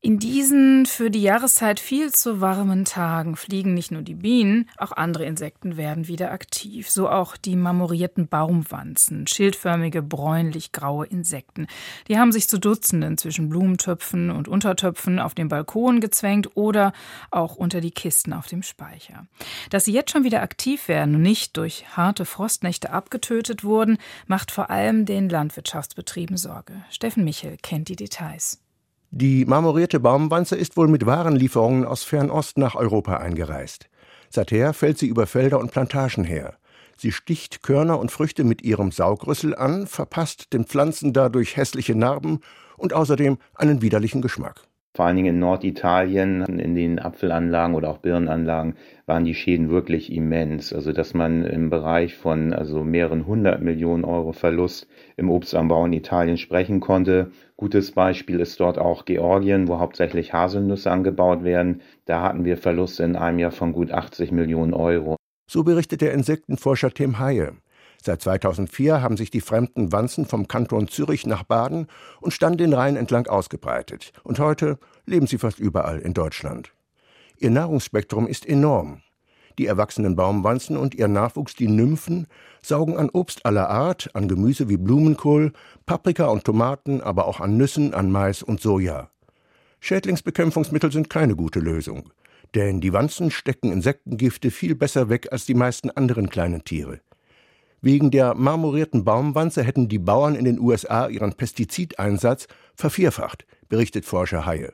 In diesen für die Jahreszeit viel zu warmen Tagen fliegen nicht nur die Bienen, auch andere Insekten werden wieder aktiv. So auch die marmorierten Baumwanzen, schildförmige bräunlich-graue Insekten. Die haben sich zu Dutzenden zwischen Blumentöpfen und Untertöpfen auf dem Balkon gezwängt oder auch unter die Kisten auf dem Speicher. Dass sie jetzt schon wieder aktiv werden und nicht durch harte Frostnächte abgetötet wurden, macht vor allem den Landwirtschaftsbetrieben Sorge. Steffen Michel kennt die Details. Die marmorierte Baumwanze ist wohl mit Warenlieferungen aus Fernost nach Europa eingereist. Seither fällt sie über Felder und Plantagen her. Sie sticht Körner und Früchte mit ihrem Saugrüssel an, verpasst den Pflanzen dadurch hässliche Narben und außerdem einen widerlichen Geschmack. Vor allen Dingen in Norditalien, in den Apfelanlagen oder auch Birnenanlagen, waren die Schäden wirklich immens. Also dass man im Bereich von also mehreren hundert Millionen Euro Verlust im Obstanbau in Italien sprechen konnte. Gutes Beispiel ist dort auch Georgien, wo hauptsächlich Haselnüsse angebaut werden. Da hatten wir Verluste in einem Jahr von gut 80 Millionen Euro. So berichtet der Insektenforscher Tim Haye. Seit 2004 haben sich die fremden Wanzen vom Kanton Zürich nach Baden und Stand den Rhein entlang ausgebreitet. Und heute leben sie fast überall in Deutschland. Ihr Nahrungsspektrum ist enorm. Die erwachsenen Baumwanzen und ihr Nachwuchs, die Nymphen, saugen an Obst aller Art, an Gemüse wie Blumenkohl, Paprika und Tomaten, aber auch an Nüssen, an Mais und Soja. Schädlingsbekämpfungsmittel sind keine gute Lösung. Denn die Wanzen stecken Insektengifte viel besser weg als die meisten anderen kleinen Tiere. Wegen der marmorierten Baumwanze hätten die Bauern in den USA ihren Pestizideinsatz vervierfacht, berichtet Forscher Haie.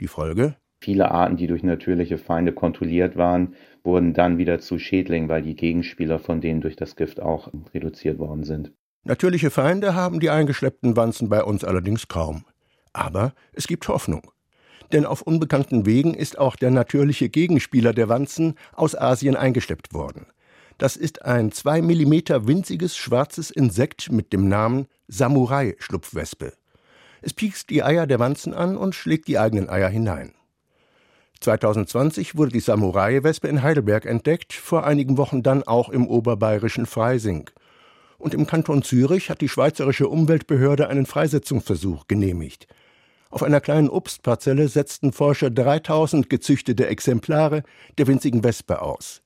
Die Folge? Viele Arten, die durch natürliche Feinde kontrolliert waren, wurden dann wieder zu Schädlingen, weil die Gegenspieler von denen durch das Gift auch reduziert worden sind. Natürliche Feinde haben die eingeschleppten Wanzen bei uns allerdings kaum. Aber es gibt Hoffnung. Denn auf unbekannten Wegen ist auch der natürliche Gegenspieler der Wanzen aus Asien eingeschleppt worden. Das ist ein zwei Millimeter winziges schwarzes Insekt mit dem Namen Samurai-Schlupfwespe. Es piekst die Eier der Wanzen an und schlägt die eigenen Eier hinein. 2020 wurde die Samurai-Wespe in Heidelberg entdeckt, vor einigen Wochen dann auch im oberbayerischen Freising. Und im Kanton Zürich hat die schweizerische Umweltbehörde einen Freisetzungsversuch genehmigt. Auf einer kleinen Obstparzelle setzten Forscher 3000 gezüchtete Exemplare der winzigen Wespe aus.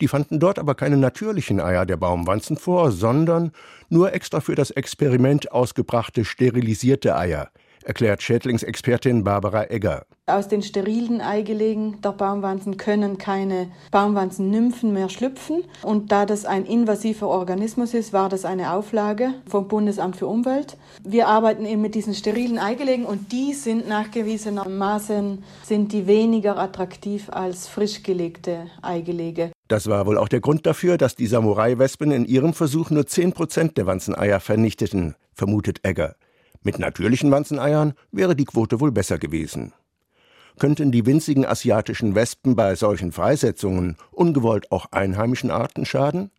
Die fanden dort aber keine natürlichen Eier der Baumwanzen vor, sondern nur extra für das Experiment ausgebrachte sterilisierte Eier, erklärt Schädlingsexpertin Barbara Egger. Aus den sterilen Eigelegen der Baumwanzen können keine Baumwanzennymphen mehr schlüpfen. Und da das ein invasiver Organismus ist, war das eine Auflage vom Bundesamt für Umwelt. Wir arbeiten eben mit diesen sterilen Eigelegen und die sind nachgewiesenermaßen sind die weniger attraktiv als frisch gelegte Eigelege. Das war wohl auch der Grund dafür, dass die Samurai-Wespen in ihrem Versuch nur 10 Prozent der Wanzeneier vernichteten, vermutet Egger. Mit natürlichen Wanzeneiern wäre die Quote wohl besser gewesen. Könnten die winzigen asiatischen Wespen bei solchen Freisetzungen ungewollt auch einheimischen Arten schaden?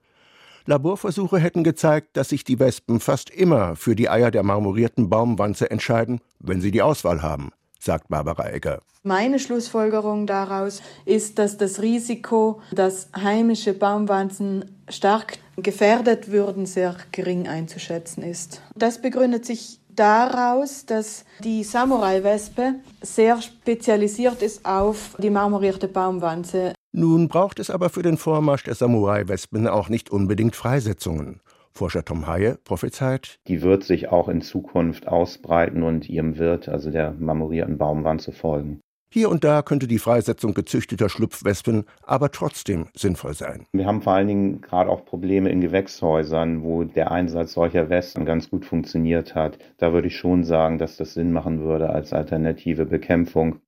Laborversuche hätten gezeigt, dass sich die Wespen fast immer für die Eier der marmorierten Baumwanze entscheiden, wenn sie die Auswahl haben, sagt Barbara Egger. Meine Schlussfolgerung daraus ist, dass das Risiko, dass heimische Baumwanzen stark gefährdet würden, sehr gering einzuschätzen ist. Das begründet sich daraus, dass die Samurai-Wespe sehr spezialisiert ist auf die marmorierte Baumwanze. Nun braucht es aber für den Vormarsch der Samurai-Wespen auch nicht unbedingt Freisetzungen. Forscher Tom Haye prophezeit, die wird sich auch in Zukunft ausbreiten und ihrem Wirt, also der marmorierten Baumwanze, folgen. Hier und da könnte die Freisetzung gezüchteter Schlupfwespen aber trotzdem sinnvoll sein. Wir haben vor allen Dingen gerade auch Probleme in Gewächshäusern, wo der Einsatz solcher Wespen ganz gut funktioniert hat. Da würde ich schon sagen, dass das Sinn machen würde als alternative Bekämpfung.